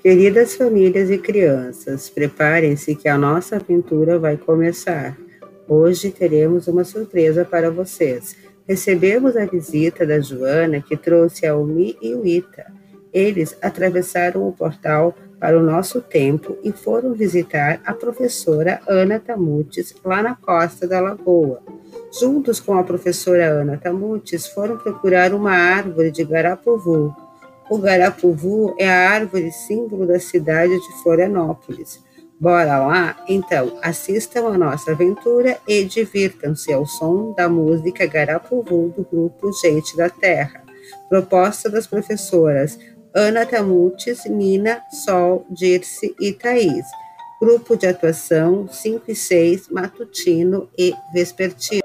Queridas famílias e crianças, preparem-se que a nossa aventura vai começar. Hoje teremos uma surpresa para vocês. Recebemos a visita da Joana, que trouxe a Umi e o Ita. Eles atravessaram o portal para o nosso tempo e foram visitar a professora Ana Tamutes lá na costa da lagoa. Juntos com a professora Ana Tamutes, foram procurar uma árvore de garapuvu. O garapuvu é a árvore símbolo da cidade de Florianópolis. Bora lá? Então, assistam a nossa aventura e divirtam-se ao som da música Garapuvu do grupo Gente da Terra. Proposta das professoras Ana Tamutes, Nina, Sol, Dirce e Thaís. Grupo de atuação 5 e 6, matutino e vespertino.